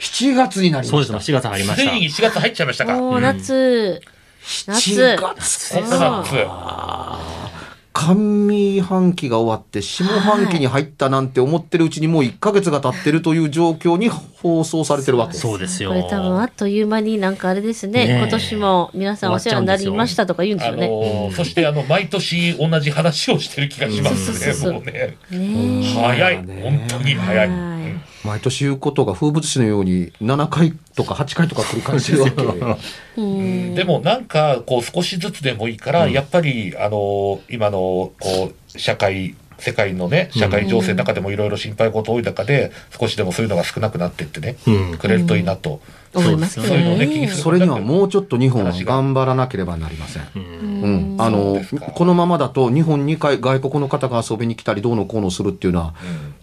7月になりそうですね、ました。4月入りました。ついに4月入っちゃいましたか。もう夏、夏。7月こんな夏。上半期が終わって下半期に入ったなんて思ってるうちにもう1ヶ月が経ってるという状況に放送されてるわけです。そうですよ。これ多分あっという間になんかあれですね。ねえ今年も皆さんお世話になりましたとか言うんですあよね。のーそしてあの、毎年同じ話をしてる気がしますね、もうね。早い。ね本当に早い。はい毎年言うことが風物詩のように7回とか8回とか繰り返してるわけ。うんでもなんか、こう少しずつでもいいから、やっぱり、あのー今の、こう、社会、世界のね、社会情勢の中でもいろいろ心配事多い中で、少しでもそういうのが少なくなってってね、うんくれるといいなと。思いますね。それにはもうちょっと日本は頑張らなければなりません。うん、あのこのままだと日本にかい外国の方が遊びに来たりどうのこうのするっていうのは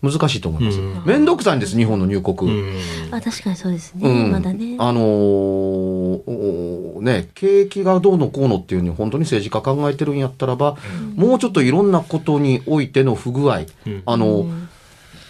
難しいと思います。うん。面倒くさいんです日本の入国。うん。あ、確かにそうですね。うん、まだね。あのね、景気がどうのこうのっていうのに本当に政治家考えてるんやったらば、もうちょっといろんなことにおいての不具合、うん。あの、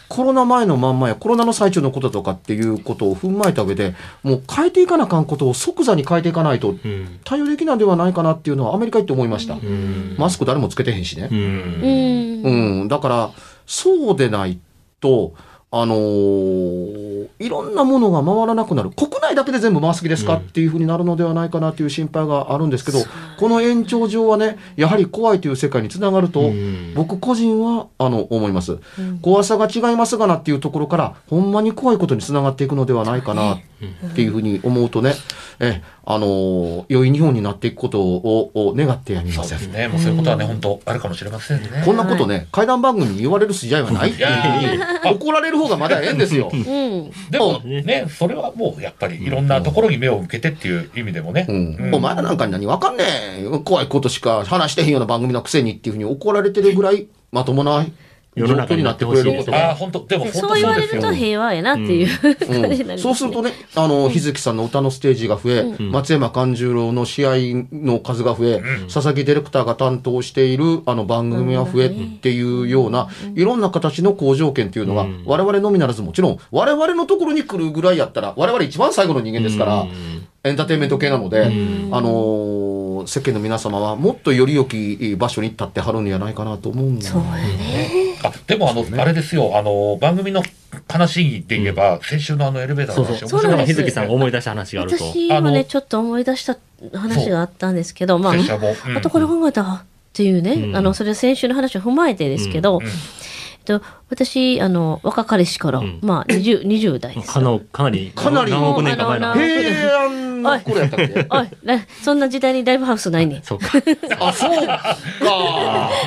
コロナ前のまんまやコロナの最中のこととかっていうことを踏まえた上で、もう変えていかなあかんことを即座に変えていかないとうん対応できないんではないかなっていうのはアメリカ行って思いました。うんマスク誰もつけてへんしねう。んうん。うん、だから、そうでないと、あのーいろんなものが回らなくなる。国内だけで全部回す気ですか、うんっていうふうになるのではないかなという心配があるんですけど、この延長上はね、やはり怖いという世界につながると、うん僕個人は、あの、思います。怖さが違いますがなっていうところから、ほんまに怖いことにつながっていくのではないかなっていうふうに思うとね、え、あのー良い日本になっていくことをを願ってやみませんそうです。ね。もうそういうことはね、本当あるかもしれませんね。こんなことね、怪談番組に言われる筋合いはないっていうふうに怒られる方がまだええんですよ。うん。でもね、それはもうやっぱりいろんなところに目を向けてっていう意味でもね。うんうんお前らなんかに何わかんねえ怖いことしか話してへんような番組のくせにっていうふうに怒られてるぐらいまともな状世の中況になってくれることああ、が。本当でも本当そう言われると。平和やなっていう。感じになりそうするとね、あの、日月さんの歌のステージが増え、松山勘十郎の試合の数が増え、佐々木ディレクターが担当しているあの番組が増えっていうような、いろんな形の好条件っていうのが、うん。我々のみならずもちろん、我々のところに来るぐらいやったら、我々一番最後の人間ですから、エンターテインメント系なので、あのー世間の皆様はもっとより良き場所に立ってはるんじゃないかなと思うんだそうやね。あ、でもあの、あれですよ、あの、番組の話で言えば、先週のあのエレベーターの話、そうそう。日月さんが思い出した話があると。あの私もね、ちょっと思い出した話があったんですけど、まあ。うん。あとこれ考えたっていうね、うん。あの、それは先週の話を踏まえてですけど、うん。えっと、私、あの、若かりし頃、ん。まあ、20、20代ですかのかなりかなり。何億年か前のあの平安の頃やったっけ？おい、なそんな時代にライブハウスないねん。そうか。あ、そうか。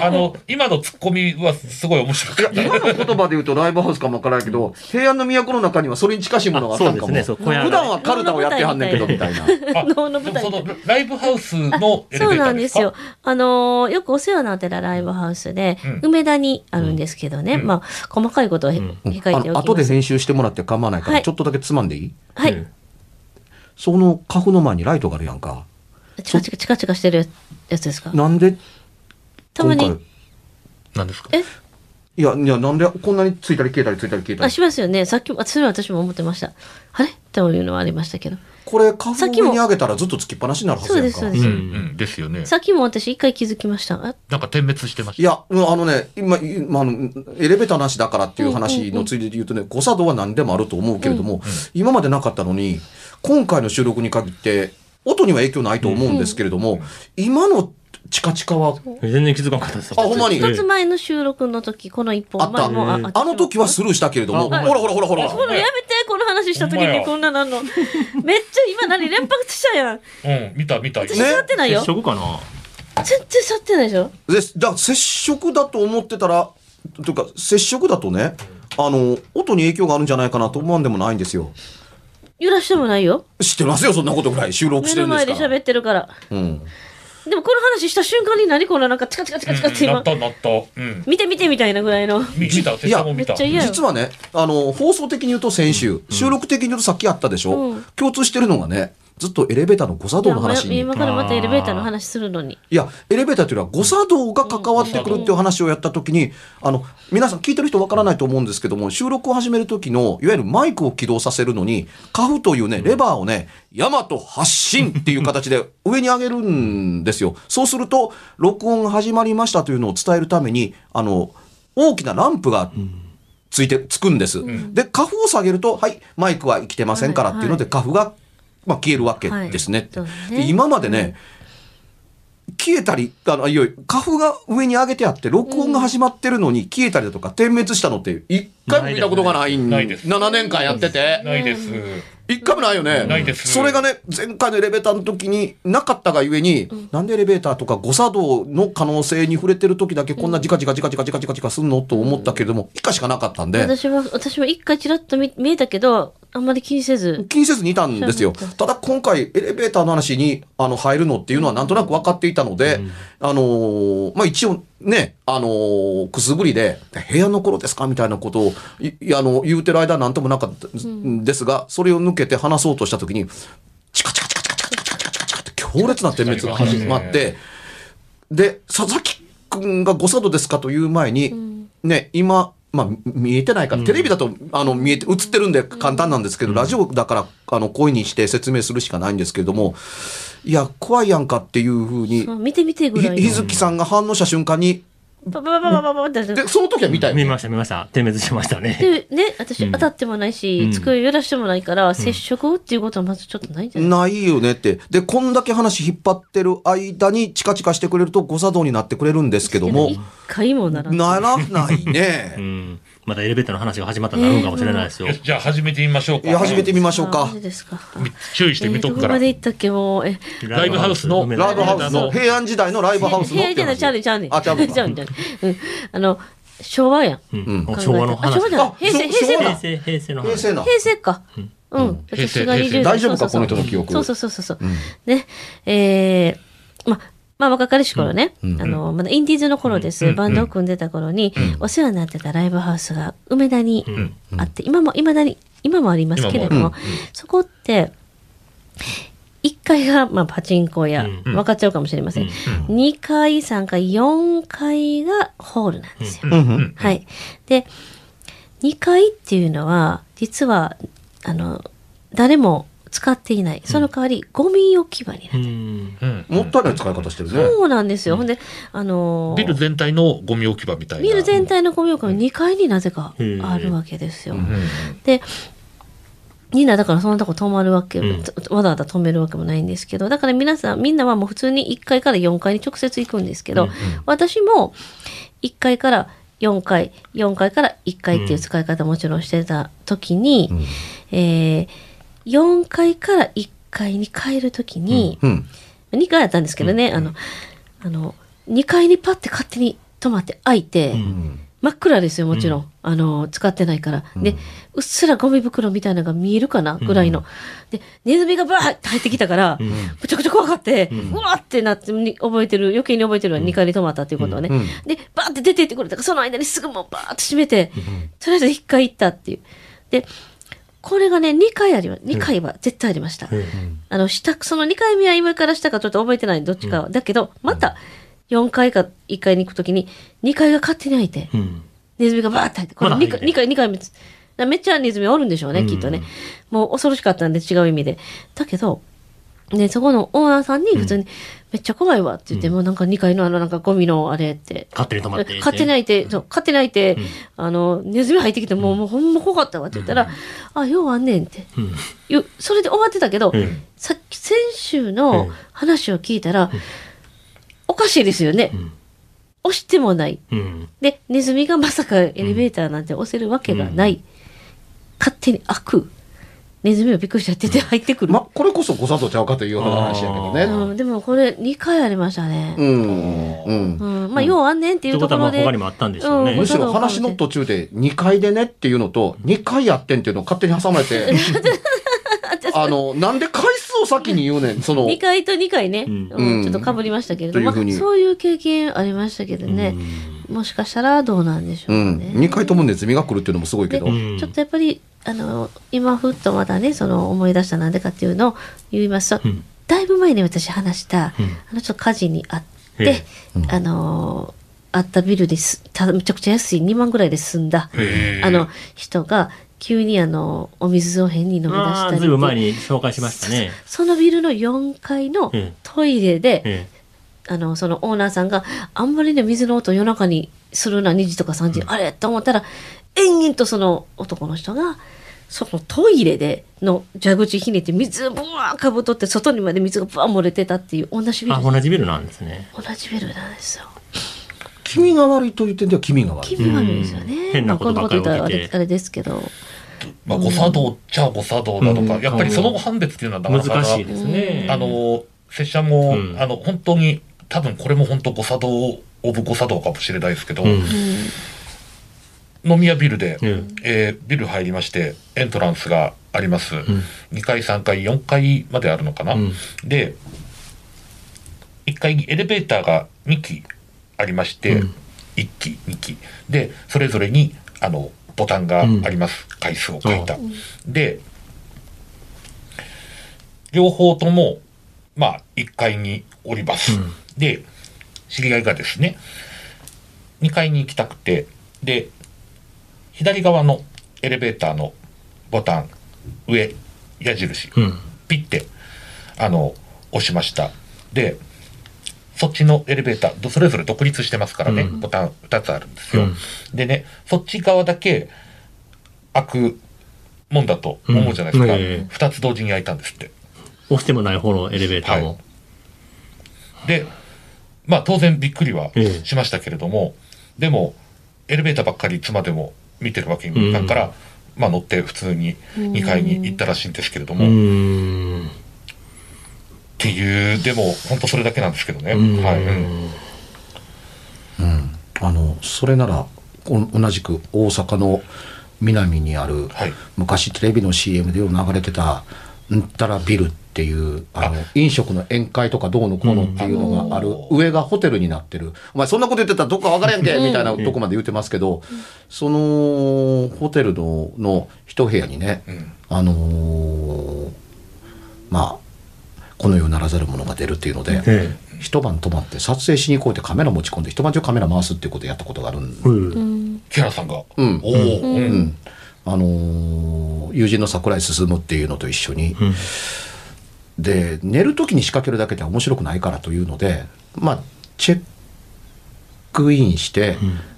あの、今のツッコミはすごい面白かった。今の言葉で言うとライブハウスかもわからないけど、平安の都の中にはそれに近しいものがあったんかも。あそうですね。そう小屋が。普段はカルタをやってはんねんけど、みたいな。あ能の舞台そのライブハウスのエレベそうーターでか？なんですすよ。あのーよくお世話になってたライブハウスで、うん。梅田にあるんですけどね、まあ、細かいことはへん。控えておきます。後で編集してもらって構わないから、はい。ちょっとだけつまんでいい？はい。うん。そのカフの前にライトがあるやんか。チカチカチカチカしてるやつですか？なんで？たまに。今回。何ですか？え？いや、いや、なんでこんなについたり消えたりついたり消えたり。あしますよね。さっきもそれは私も思ってました。あれ？というのはありましたけど。これカフさっきもの上に上げたらずっとつきっぱなしになるはずやんか。そうですそうです。うんうんですよね。さっきも私一回気づきました。あなんか点滅してました。いや、うんあのね、今、今あの、エレベーターなしだからっていう話のついでで言うとね、誤作動は何でもあると思うけれども、今までなかったのに、今回の収録に限って、音には影響ないと思うんですけれども、今のチカチカは、全然気づかなかったです。あほんまに？一つ前の収録の時この一本あった。ああの時はスルーしたけれども、ほあらほらほらほら。このやめてこの話した時にこんななんのめっちゃ今何連発したやんうん見た見た私触ってないよ接触かな？全然触ってないでしょでだ接触だと思ってたら、というか、接触だとね、あの、音に影響があるんじゃないかなと思わんでもないんですよ。揺らしてもないよ知ってますよ、そんなことぐらい。収録してる目の前でんですから。喋ってるからうん。でもこの話した瞬間に何このなんかチカチカチカチカって今うんなったなった。うん。見て見てみたいなぐらいの。見見た拙者も見た。めっちゃ嫌よ実はね、あの、放送的に言うと先週、収録的に言うとさっきあったでしょ、うん。共通してるのがね、ずっとエレベーターの誤作動の話に。い今からまたエレベーターの話するのにや、エレベーターというのは誤作動が関わってくるっていう話をやった時に、あの、皆さん聞いてる人わからないと思うんですけども、収録を始める時の、いわゆるマイクを起動させるのに、カフというね、レバーをね、ヤマト発信っていう形で上に上げるんですよ。そうすると、録音が始まりましたというのを伝えるために、あの、大きなランプがついて、つくんです。で、カフを下げると、はい、マイクは生きてませんからっていうので、はいカフが、まあ、消えるわけですね。はいね。で今までね、消えたり、あの、いよいよ、カフが上に上げてあって、録音が始まってるのに消えたりだとか、点滅したのって、一回も見たことがないんないです。7年間やってて。ないです一回もないよね。ないです。それがね、前回のエレベーターの時になかったがゆえに、なんでエレベーターとか誤作動の可能性に触れてる時だけこんなジカジカジカジカジカジカジカすんのと思ったけれども、一回しかなかったんで、私も私も一回ちらっと見見えたけどあんまり気にせず。気にせずにいたんですよ。ただ今回エレベーターの話にあの入るのっていうのはなんとなく分かっていたので、あのーまあ一応ね、あのーくすぶりで、部屋の頃ですかみたいなことをいいあの言うてる間なんともなかったん。ですが、それを抜けて話そうとした時に、チカチカチカチカチカチカチカチカチカって強烈な点滅が始まって、で、佐々木くんが誤作動ですかという前に、ね、今、まあ、み見えてないから、テレビだと、あの、見えて、映ってるんで簡単なんですけど、ラジオだから、あの、声にして説明するしかないんですけれども、いや、怖いやんかっていうふうに、そう見て見てぐらいひ日月さんが反応した瞬間に、パパパパパパってで、その時は見たよね。見ました見ました。点滅しましたね。でね私当たってもないし、机揺らしてもないから、接触っていうことはまずちょっとないじゃないないよねって。で、こんだけ話引っ張ってる間にチカチカしてくれると誤作動になってくれるんですけども一、回もならんならないねう。ん。またエレベーターの話が始まったらなるんかもしれないですよ。よしじゃあ始めてみましょうか。いや、始めてみましょうか。ですか。み注意して見とくから。えーどこまで行ったっけもうえライブハウスのライブハウスの、平安時代のライブハウスの。いやいやいやちゃうねんちゃうねん。あ、ちゃうのか。ちゃうねんちゃうねん。うんあの昭和やん。うん。うん。昭和の話。あ昭。和じゃない。あ平成平成か。平成、平成の話。平成な。平成か。うん、平成私が20代大丈夫かそうそうそう。この人の記憶。そうそうそうそうそう、うん。ね。えー、ままあ若かりし頃ね、うん。あのまだインディーズの頃です、うん。バンドを組んでた頃に、お世話になってたライブハウスが梅田にん。あって、今も今だに今もありますけれども、そこって1階が、まあ、パチンコ屋、うん。分かっちゃうかもしれません、2階3階4階がホールなんですよ、はい。で、2階っていうのは、実は、あの、誰も使っていない。その代わり、ゴミ置き場になってる。うん。うんもったいない使い方してるね。そうなんですよ。ほんで、あのービル全体のゴミ置き場みたいなビル全体のゴミ置き場が2階になぜかあるわけですよ。うんで、みんなだからそんなとこ泊まるわけ、うんわざわざ止めるわけもないんですけど、だから皆さん、みんなはもう普通に1階から4階に直接行くんですけど、私も1階から4階、4階から1階っていう使い方もちろんしてた時に、えー4階から1階に帰る時に、うん。2階だったんですけどね、あの、あの、2階にパッて勝手に止まって開いて、うん真っ暗ですよ、もちろん。あの、使ってないから。で、うっすらゴミ袋みたいなのが見えるかなぐらいの。で、ネズミがバーって入ってきたから、ん。むちゃくちゃ怖かって、うわーってなって、に覚えてる、余計に覚えてるわ、2階に止まったっていうことはね。うん。で、バーって出て行ってくれたから、その間にすぐもうバーって閉めて、とりあえず1階行ったっていう。で、これがね、2回ありま、2回は絶対ありました。あの、下、その2回目は今から下かちょっと覚えてない、どっちかは。だけど、また、4回か1回に行くときに、2回が勝手に開いて、うん。ネズミがバーって入って、これ2回、まだ入って2回、2回目めっちゃネズミおるんでしょうね、うんきっとね。もう恐ろしかったんで、違う意味で。だけど、ね、そこのオーナーさんに普通に、めっちゃ怖いわって言って、もうなんか2階のあのなんかゴミのあれって、勝手に止まって。勝手に開いて、そう勝手に開いて、あの、ネズミ入ってきて、もう、もうほんま怖かったわって言ったら、あ、ようあんねんって。うん。よそれで終わってたけど、うんさっき先週の話を聞いたら、おかしいですよね。ん押してもない。うん。で、ネズミがまさかエレベーターなんて押せるわけがない。勝手に開く。ネズミをびっくりしちゃってて入ってくる。ま、これこそ誤作動ちゃうかというような話やけどね。うん、でもこれ2回ありましたね。うん。うん。うん、まあ、ようあんねんっていうこところで。他にもあったんでしょうね。うんむしろ話の途中で2階でねっていうのと2回やってんっていうのを勝手に挟まれて あのなんで回数を先に言うねんその2回と2回ね、うんうんちょっとかぶりましたけれども、まあそういう経験ありましたけどね、もしかしたらどうなんでしょううんね。2回ともネズミが来るっていうのもすごいけど、ちょっとやっぱりあの今ふっとまたねその思い出したなんでかっていうのを言いますと、うん。だいぶ前に私話した、うん。あのちょっと火事にあっえ。て、あのあったビルです。ためちゃくちゃ安い2万ぐらいで済んだ。あの人が急にあのお水を変に飲み出したりずいぶん前に紹介しましたね。そのビルの4階のええ。トイレで、えあの、そのオーナーさんがあんまりね、水の音夜中にするな、2時とか3時、あれ？と思ったら、延々とその男の人が、そのトイレでの蛇口ひねって水をブワーかぶとって外にまで水がブワー漏れてたっていう同じビル。同じビルなんですね。同じビルなんですよ。君が悪いと言ってんでは君が悪い気味悪いですよね。うん変なことばっかり起きてれあれですけど。まあ、誤作動っちゃ誤作動だとか、うんやっぱりその判別っていうのはなかなか難しいですね。あの、拙者も、うんあの、本当に、多分これも本当誤作動、オブ誤作動かもしれないですけど、うん飲み屋ビルで、うんえービル入りまして、エントランスがあります。2階、3階、4階まであるのかな。うんで、1階にエレベーターが2機ありまして、うん1機、2機。で、それぞれに、あの、ボタンがあります。回数を書いた。で、両方とも、まあ、1階におります。うんで、知り合いがですね、2階に行きたくて、で、左側のエレベーターのボタン、上、矢印、うん。ピッて、あの、押しました。で、そっちのエレベーター、それぞれ独立してますからね、うんボタン2つあるんですよ。うんでね、そっち側だけ開くもんだと思うじゃないですか。うんええ2つ同時に開いたんですって。押してもない方のエレベーターも。で、まあ当然びっくりはええしましたけれども、でも、エレベーターばっかりいつまでも見てるわけにもいかんから、まあ乗って普通に2階に行ったらしいんですけれどうも、っ。ていう、でも本当それだけなんですけどね。うん。はい。うん。あのそれならお同じく大阪の南にある、はい。昔テレビの CM でよう流れてた「んたらビル」っていうあの飲食の宴会とかどうのこうのっていうのがある、上がホテルになってる。お前そんなこと言ってたらどっか分からんけみたいなとこまで言ってますけど、そのホテルのの一部屋にね、ん。あのーまあこの世ならざるものが出るっていうので、え一晩泊まって撮影しに行こうってカメラ持ち込んで一晩中カメラ回すっていうことをやったことがあるんえ。うん。木原さんが。うん。おお、うん。うんあのー友人の桜井進っていうのと一緒に、うん。で寝る時に仕掛けるだけでは面白くないからというのでまあチェックインして、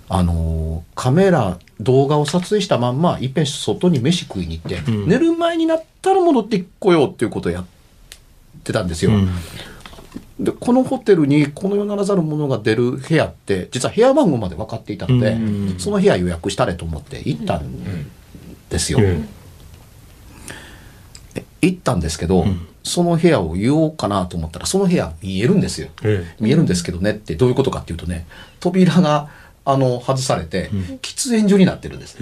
あのーカメラ動画を撮影したまんまいっぺん外に飯食いに行って、うん。寝る前になったら戻ってこようっていうことをやってたんですよ。うん。でこのホテルにこの世ならざるものが出る部屋って実は部屋番号まで分かっていたので、うん。その部屋予約したれと思って行ったんですよ。うんで行ったんですけど、ん。その部屋を言おうかなと思ったらその部屋見えるんですよ。え見えるんですけどねってどういうことかっていうとね扉があの外されて、喫煙所になってるんです。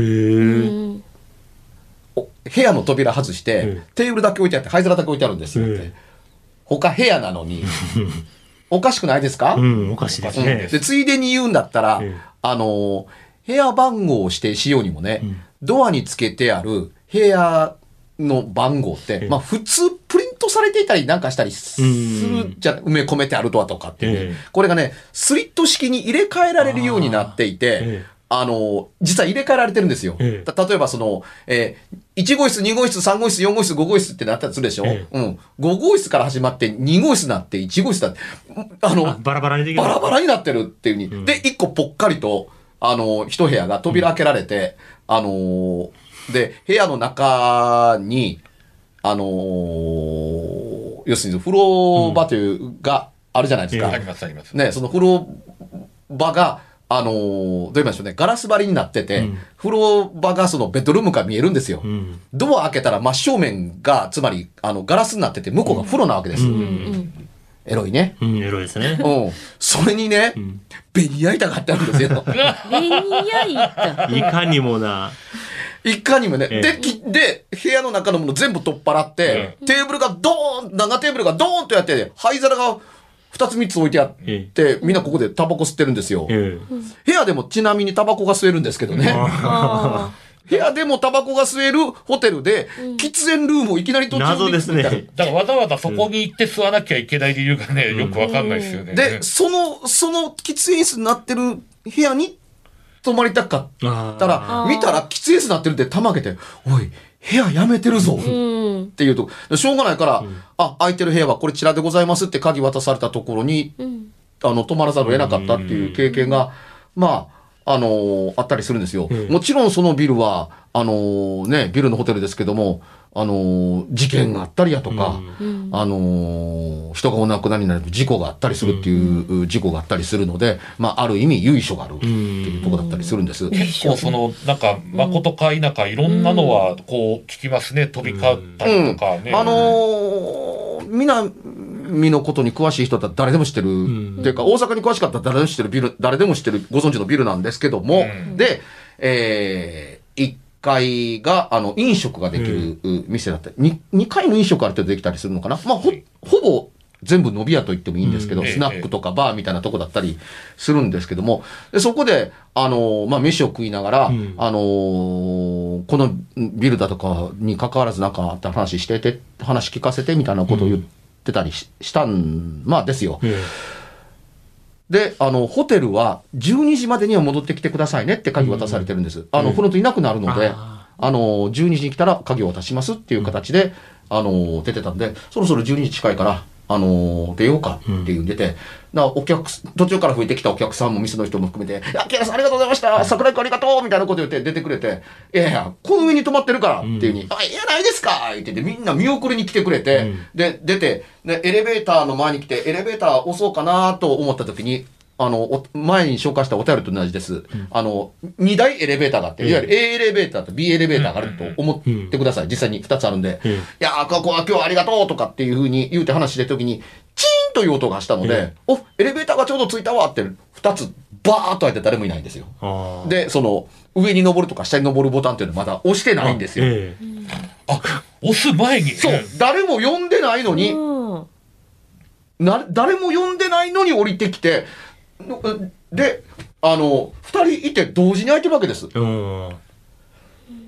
お部屋の扉外して、うんテーブルだけ置いてあって灰皿だけ置いてあるんですよって、うん他部屋なのに おかしくないですか、うん、おかしいですうん。ね。でついでに言うんだったら、ええ。あの部屋番号を指定しようにもね、ドアにつけてある部屋の番号って、まあ普通プリントされていたりなんかしたりするじゃん、埋め込めてあるとはとかっていう。これがね、スリット式に入れ替えられるようになっていて、ええ。あの、実は入れ替えられてるんですよ。え例えばその、えー、1号室、2号室、3号室、4号室、5号室ってなったりするでしょ、えうん。5号室から始まって、2号室になって、1号室だって、あの、あバラバラに。バラバラになってるっていうふうに。で、一個ぽっかりと、あの、一部屋が扉開けられて、あのーで、部屋の中に、あのー要するに風呂場という、があるじゃないですか。えありますあります。ね、その風呂場が、あのーどう言いましょうね、ガラス張りになってて、うん風呂場がそのベッドルームから見えるんですよ。うん。ドア開けたら真正面が、つまり、あの、ガラスになってて、向こうが風呂なわけです。うん。エロいね。うん、エロいですね。うん。それにね、んベニヤ板があってあるんですよ。ベニヤ板。いかにもな。いかにもね。ええで、きで、部屋の中のもの全部取っ払って、テーブルがドーン、長テーブルがドーンとやって、灰皿が2つ3つ置いてあっえて、みんなここでタバコ吸ってるんですよ。え部屋でもちなみにタバコが吸えるんですけどね。あ部屋でもタバコが吸えるホテルで、喫煙ルームをいきなり途中謎ですね。だからわざわざそこに行って吸わなきゃいけない理由がね、よくわかんないですよね。で、その、その喫煙室になってる部屋に泊まりたかっあたら、見たら喫煙室になってるって玉開けて、おい、部屋やめてるぞ。っていうと、しょうがないから、あ、空いてる部屋はこれちらでございますって鍵渡されたところに、あの、泊まらざるを得なかったっていう経験が、まあ、あのーあったりするんですよ。んもちろんそのビルは、あのーね、ビルのホテルですけども、あのー事件があったりやとか、あのー人がお亡くなりになる事故があったりするっていう事故があったりするので、まあ、ある意味由緒があるっていうところだったりするんです。結構その、なんか、誠か否かいろんなのは、こう、聞きますね。飛び交ったりとかね。あのー、南のことに詳しい人だったら誰でも知ってる、っていうか、大阪に詳しかったら誰でも知ってるビル、誰でも知ってる、ご存知のビルなんですけども、うん。で、えー、1階が、あの、飲食ができるう店だったり、2, 階の飲食ある程度できたりするのかな？まあ、ほ、ほぼ、全部伸び屋と言ってもいいんですけど、うん。スナックとかバーみたいなとこだったりするんですけども、でそこで、あのーまあ、飯を食いながら、ん。あのーこのビルだとかに関わらずなんかあった話してて、話聞かせてみたいなことを言ってたりし,、したん、まあですよ。えで、あの、ホテルは12時までには戻ってきてくださいねって鍵渡されてるんです。あの、フロントいなくなるので、ああの、12時に来たら鍵を渡しますっていう形で、あの、出てたんで、そろそろ12時近いから、あの、出ようかっていうんでて、だからお客、途中から増えてきたお客さんも店の人も含めて、いや、キラさんありがとうございました。桜井君ありがとうみたいなこと言って出てくれて、いやいや、この上に泊まってるからっていうふうに、あ、いやないですかって言ってみんな見送りに来てくれて、うん。で、出て、で、エレベーターの前に来て、エレベーター押そうかなと思った時に、あの、お前に紹介したお便りと同じです。あの、2台エレベーターがあって、いわゆる A エレベーターと B エレベーターがあると思ってください。実際に2つあるんで。うんいやー、ここは今日はありがとうとかっていうふうに言うて話してる時に、チーンという音がしたので、お、エレベーターがちょうどついたわって、2つバーっと開いて誰もいないんですよ。で、その、上に登るとか下に登るボタンっていうのまだ押してないんですよ。ええあ、押す前に。そう、誰も呼んでないのに、うんな、誰も呼んでないのに降りてきて、ので、あの、二人いて同時に開いてるわけです。うん。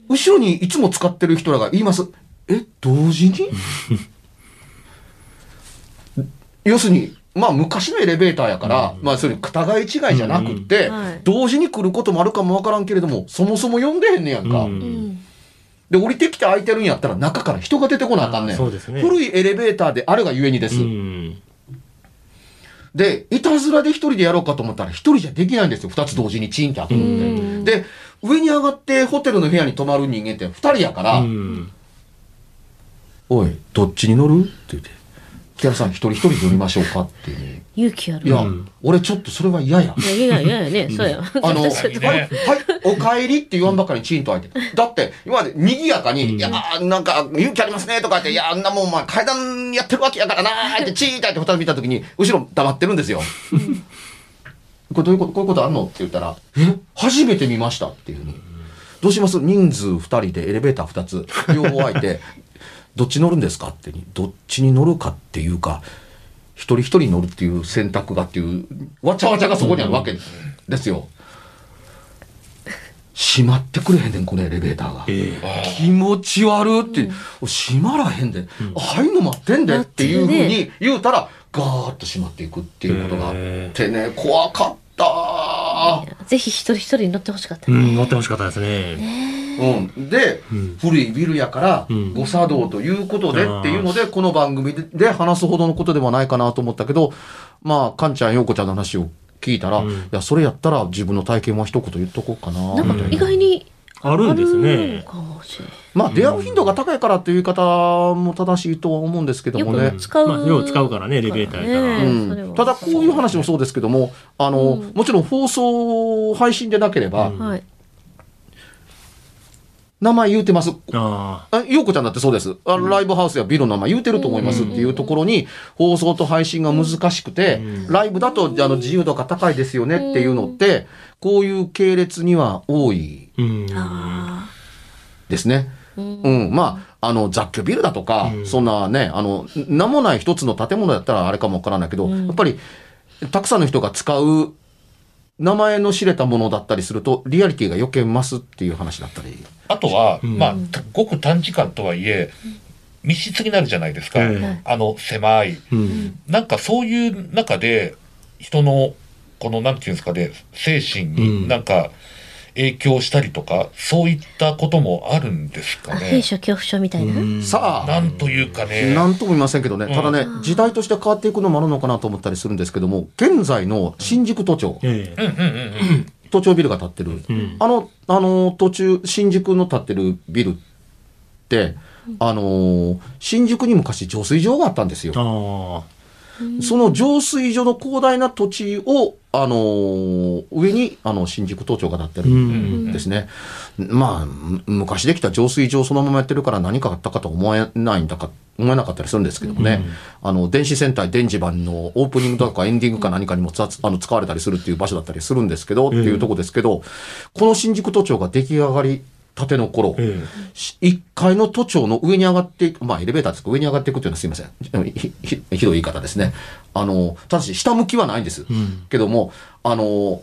後ろにいつも使ってる人らが言います。え、同時に？要するに、まあ昔のエレベーターやから、まあそれ互い違いじゃなくって、同時に来ることもあるかもわからんけれども、そもそも呼んでへんねやんか。で、降りてきて空いてるんやったら中から人が出てこなあかんねん。ね古いエレベーターであるがゆえにです。うん。で、いたずらで一人でやろうかと思ったら一人じゃできないんですよ。二つ同時にチーンって開くのって。で、上に上がってホテルの部屋に泊まる人間って二人やから、うん。おい、どっちに乗る？って言って、木原さん一人一人乗りましょうかっていうね。勇気ある。いや、うん俺ちょっとそれは嫌や。いやいやいやいやね、そうや。あの、はい、お帰りって言わんばかりにチーンと開いて。だって、今まで賑やかに、いやー、なんか、勇気ありますねとか言って、いや、あんなもん、お前階段やってるわけやからなーって、チーンと開いて二人見たときに、後ろ黙ってるんですよ。これどういうこと、こういうことあんのって言ったら、え初めて見ましたっていうふうに。どうします？人数二人でエレベーター二つ、両方開いて、どっち乗るんですかってに、どっちに乗るかっていうか、一人一人乗るっていう選択がっていう、わちゃわちゃがそこにあるわけですよ。閉まってくれへんねん、このエレベーターが。え気持ち悪って、閉まらへんで、入るの待ってんでっていうふうに言うたら、ガーッと閉まっていくっていうことがあってね、怖かったぜひ一人一人に乗ってほしかった。え。うん、乗ってほしかったですね。うん、で、ん古いビルやから、ん誤作動ということでっていうので、この番組でで話すほどのことではないかなと思ったけど、まあ、かんちゃん、ようこちゃんの話を聞いたら、いや、それやったら自分の体験は一言言っとこうかな。なんか意外にあるんですあるね。かもしれない。まあ、出会う頻度が高いからっていう言い方も正しいとは思うんですけどよもね。く。使う、まあよう使うからねエレベーターやから。ねうん。ただこういう話もそうですけども、あの、もちろん放送配信でなければ、はい名前言うてます。ああようこちゃんだってそうです。あのライブハウスやビルの名前言うてると思いますっていうところに、放送と配信が難しくて、ライブだとあの自由度が高いですよねっていうのって、こういう系列には多いですね。うん、まあ、あの、雑居ビルだとか、そんなね、あの、名もない一つの建物だったらあれかもわからないけど、やっぱり、たくさんの人が使う名前の知れたものだったりすると、リアリティが余計増すっていう話だったり。あとは、まあ、たごく短時間とはいえ、密室になるじゃないですか。ええあの、狭い。うん。なんかそういう中で、人の、この、なんていうんですかね、精神うんになんか影響したりとか、そういったこともあるんですかあね。兵所恐怖症みたいな、さあ、なんというかね。なんとも言いませんけどね、ただね、時代として変わっていくのもあるのかなと思ったりするんですけども、現在の新宿都庁、ええ。うんうんうんうん。都庁ビルが建ってる、んあの、あの、途中、新宿の建ってるビルって、あの、新宿に昔浄水場があったんですよ。その浄水所の広大な土地を、あのー上に、あの、新宿都庁が建ってるんですね。まあ、む昔できた浄水場そのままやってるから何かあったかと思えないんだか、思えなかったりするんですけどもね。あの、電子戦隊電磁版のオープニングとかエンディングか何かにもつわあの使われたりするっていう場所だったりするんですけど、っていうとこですけど、この新宿都庁が出来上がりたての頃、えし1階の都庁の上に上がっていく、まあエレベーターですけど、上に上がっていくっていうのはすいません。ひひひどい言い方ですね。あの、ただし下向きはないんです。けども、あの、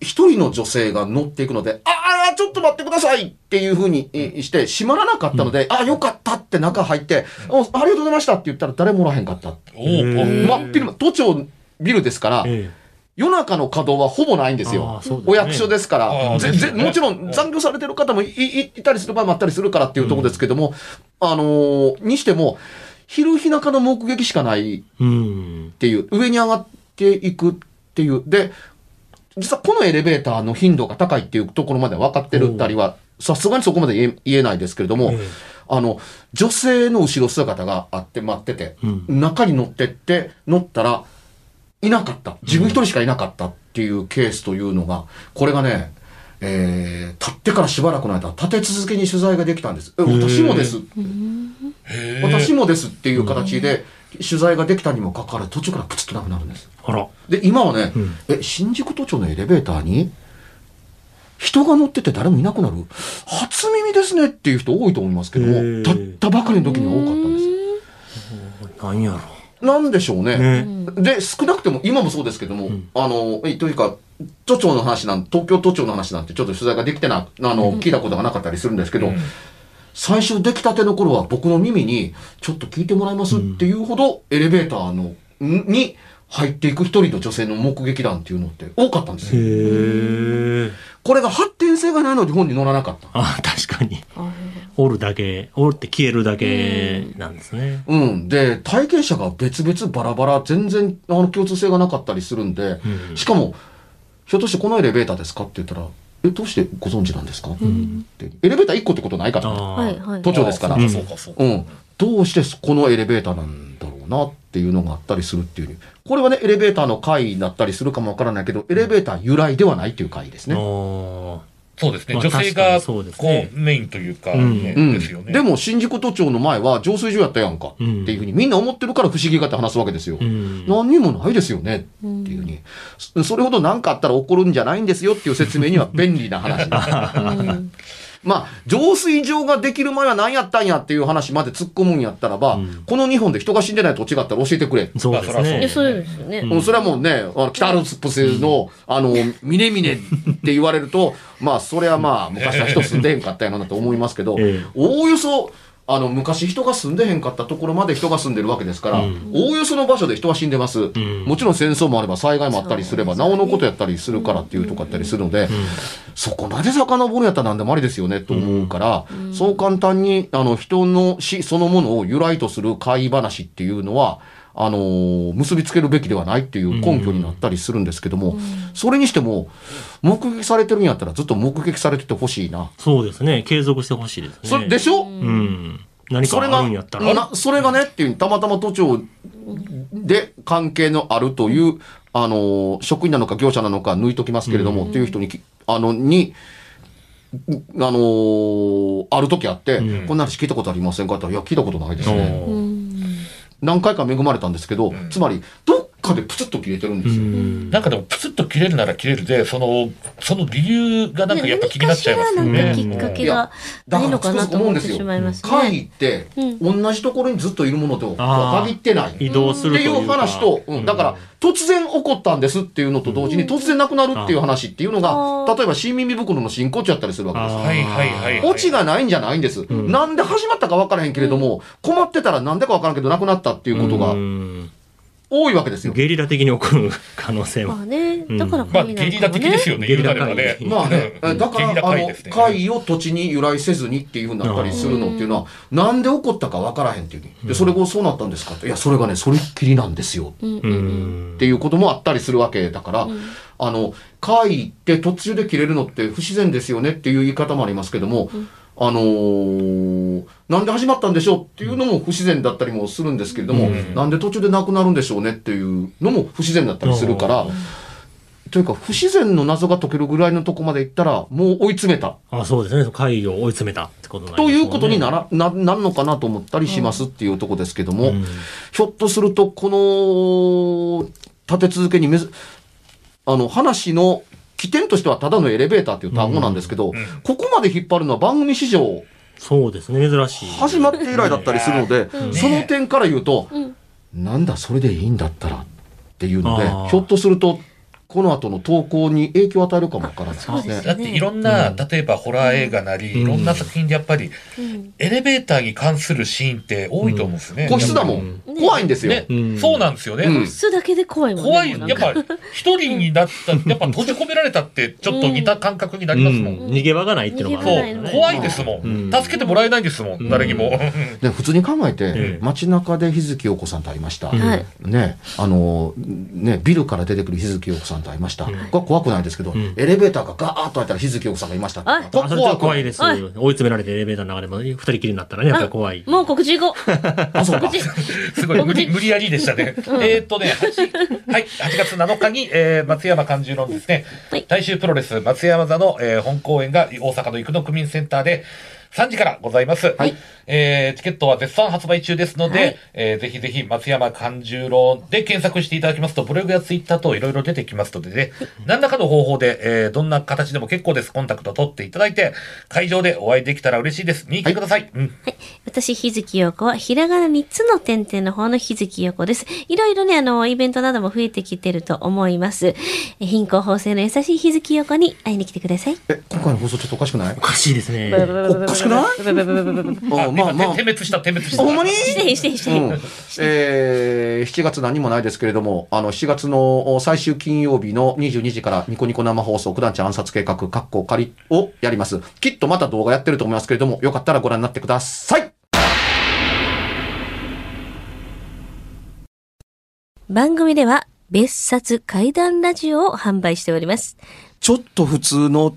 一人の女性が乗っていくので、ああ、ちょっと待ってくださいっていうふうにえして、閉まらなかったので、ああ、よかったって中入って、おありがとうございましたって言ったら誰もおらへんかった。待ってる、都庁ビルですから、え。え夜中の稼働はほぼないんですあよ。すねお役所ですから。ぜぜもちろん残業されてる方もいいいたりする場合もあったりするからっていうところですけども、あのーにしても、昼日中の目撃しかないっ。ていう、上に上がっていくっていう。で、実はこのエレベーターの頻度が高いっていうところまでは分かってるったりは、さすがにそこまで言え言えないですけれども、ええあの、女性の後ろ姿があって待ってて、うん中に乗ってって、乗ったら、いなかった。自分一人しかいなかったっていうケースというのが、これがね、えー、立ってからしばらくの間、立て続けに取材ができたんです。え私もです。私もですっていう形で、取材ができたにもかかわらず、途中からプツッとなくなるんです。あら。で、今はね、んえ、新宿都庁のエレベーターに、人が乗ってて誰もいなくなる初耳ですねっていう人多いと思いますけども、へー立ったばかりの時には多かったんです。なんやろ。なんでしょうね。ねで、少なくても、今もそうですけども、あの、えというか、都庁の話なん、東京都庁の話なんてちょっと取材ができてな、あの、聞いたことがなかったりするんですけど、最初出来たての頃は僕の耳に、ちょっと聞いてもらえますっていうほど、エレベーターの、んに入っていく一人の女性の目撃談っていうのって多かったんですよ。へえ。これが発展性がないので本に載らなかった。あ確かに。おるだけ、おるって消えるだけなんですね。うん。で、体験者が別々バラバラ、全然あの共通性がなかったりするんで、うんしかも、ひょっとしてこのエレベーターですかって言ったら、え、どうしてご存知なんですか、ってエレベーター1個ってことないから、ね、ああ。はいはい都庁ですから。あーそうかそうかそうか。うん。どうしてこのエレベーターなんだろうなっていうのがあったりするっていう。これはね、エレベーターの回だったりするかもわからないけど、エレベーター由来ではないっていう回ですね。そうですね。まあ女性が、にそうですこねう、メインというか、うんねうんですよね。でも新宿都庁の前は浄水場やったやんか、うんっていうふうにみんな思ってるから不思議がって話すわけですよ。うん。何にもないですよねっていうふうに、そそれほど何かあったら起こるんじゃないんですよっていう説明には便利な話。まあ、浄水場ができる前は何やったんやっていう話まで突っ込むんやったらば、この日本で人が死んでない土地があったら教えてくれ。そうですね。えそうですよね。もうそれはもうね、あの北アルプスの、あの、峰々って言われると、まあ、それはまあ、昔は人住んでへんかったやろなと思いますけど、ええおおよそ、あの、昔人が住んでへんかったところまで人が住んでるわけですから、おおよその場所で人は死んでます。もちろん戦争もあれば災害もあったりすれば、なおのことやったりするからっていうとこあったりするので、そこまで遡るんやったら何でもありですよねと思うから、そう簡単に、あの、人の死そのものを由来とする怪話っていうのは、あのー結びつけるべきではないっていう根拠になったりするんですけども、それにしても、目撃されてるんやったらずっと目撃されててほしいな。そうですね。継続してほしいですね。それでしょ、うん。何かそれがあるんやったら。なそれがねっていうたまたま都庁で関係のあるという、あのー職員なのか業者なのか抜いときますけれども、っていう人にきあのにあのーある時あって、うんこんな話聞いたことありませんか？って言ったらいや聞いたことないですね何回か恵まれたんですけど、つまりどっかでプツッと切れてるんですうよ、ん。なんかでもプツッと切れるなら切れるで、その、その理由がなんかやっぱ気になっちゃいますよね。何かしらなんかきっかけがだからないのかなと思ってしまいます会ね。議って、う同じところにずっといるものと限ってない。移動するっていうというか。話と、うん、だから、突然起こったんですっていうのと同時に、突然なくなるっていう話っていうのあが、ー例えば新耳袋の真骨頂やったりするわけです。はいはいはいはい。オチがないんじゃないんです。んなんで始まったか分からへんけれども、困ってたらなんでか分からんけどなくなったっていうことがうん多いわけですよ。ゲリラ的に起こる可能性も。まあね、んだからまあ、ゲリラ。的ですよね、ゲリラ言うなればね。まあね、うんだから、ゲリラあの会を土地に由来せずにっていうふうになったりするのっていうのは、なんで起こったか分からへんっていう。で、それ後そうなったんですかって。いや、それがね、それっきりなんですよ。うんううんんっていうこともあったりするわけだから、あの、会って途中で切れるのって不自然ですよねっていう言い方もありますけども、あのーなんで始まったんでしょうっていうのも不自然だったりもするんですけれども、うん。なんで途中でなくなるんでしょうねっていうのも不自然だったりするから、というか不自然の謎が解けるぐらいのとこまでいったらもう追い詰めた。あ、そうですね。会議を追い詰めたってことね。ということになら、な、なるのかなと思ったりしますっていうとこですけども、うん。ひょっとすると、この、立て続けにめず、あの、話の起点としてはただのエレベーターっていう単語なんですけど、ここまで引っ張るのは番組史上そうですね。珍しい。始まって以来だったりするので、んその点から言うと、んなんだ、それでいいんだったらっていうのでひょっとすると、この後の投稿に影響を与えるかもわからないですね。だっていろんな、例えばホラー映画なり、いろんな作品でやっぱり、エレベーターに関するシーンって多いと思うんですよね。個室だもん。怖いんですよ。ね、うんそうなんですよね。うん質だけで怖いもんね。怖い、やっぱ一人になった、やっぱ閉じ込められたってちょっと似た感覚になりますもん。うん逃げ場がないっていうのがあるそう。怖いですもん,、うん助けてもらえないんですもん、誰にも。で普通に考えて、ええ街中で日月陽子さんと会いました。はい。ね、あの、ね、ビルから出てくる日月陽子さんと会いました。これは怖くないですけど、んエレベーターがガーッと開いたら日月陽子さんがいましたって。あこあそれちょっと怖いい。です。はい追い詰められてエレベーターの中でも二人きりになったらね、やっぱり怖い。もう告知行こう。あ、そうか。すごい無理、無理やりでしたね。えーっとね、8、はい、8月7日に、えー松山勘十郎のですね、はい大衆プロレス松山座の、えー本公演が大阪の生野区民センターで、3時からございます。はいえーチケットは絶賛発売中ですので、はいえーぜひぜひ松山勘十郎で検索していただきますと、ブログやツイッターといろいろ出てきますのでね、何らかの方法で、えーどんな形でも結構です。コンタクト取っていただいて、会場でお会いできたら嬉しいです。見に来てください。うん。私、日月陽子は、ひらがな3つの点々の方の日月陽子です。いろいろね、あの、イベントなども増えてきてると思います。え貧困法制の優しい日月陽子に会いに来てください。え、今回の放送ちょっとおかしくない？おかしいですね。おかしくない？あまあまあ今、点滅した、点滅した。ほんまに？してへんしてへんしてへんえー、7月何もないですけれども、あの、7月の最終金曜日の22時からニコニコ生放送、九段ちゃん暗殺計画、カッコ仮をやります。きっとまた動画やってると思いますけれども、よかったらご覧になってください。番組では、別冊怪談ラジオを販売しております。ちょっと普通の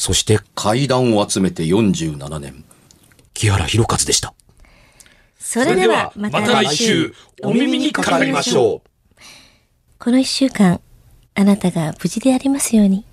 そして階段を集めて47年、木原博一でした。それではまた来週、お耳にかかりましょう。この一週間、あなたが無事でありますように。